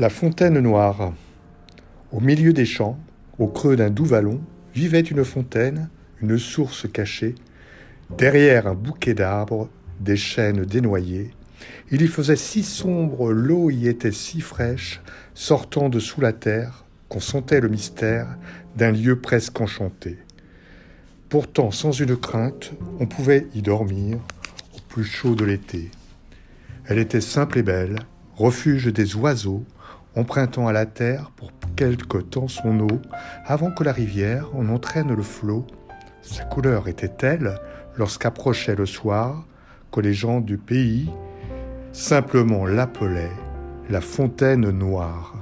La fontaine noire. Au milieu des champs, au creux d'un doux vallon, vivait une fontaine, une source cachée. Derrière un bouquet d'arbres, des chênes dénoyés, il y faisait si sombre, l'eau y était si fraîche, sortant de sous la terre, qu'on sentait le mystère d'un lieu presque enchanté. Pourtant, sans une crainte, on pouvait y dormir au plus chaud de l'été. Elle était simple et belle, refuge des oiseaux, empruntant à la terre pour quelque temps son eau, avant que la rivière en entraîne le flot. Sa couleur était telle, lorsqu'approchait le soir, que les gens du pays simplement l'appelaient la fontaine noire.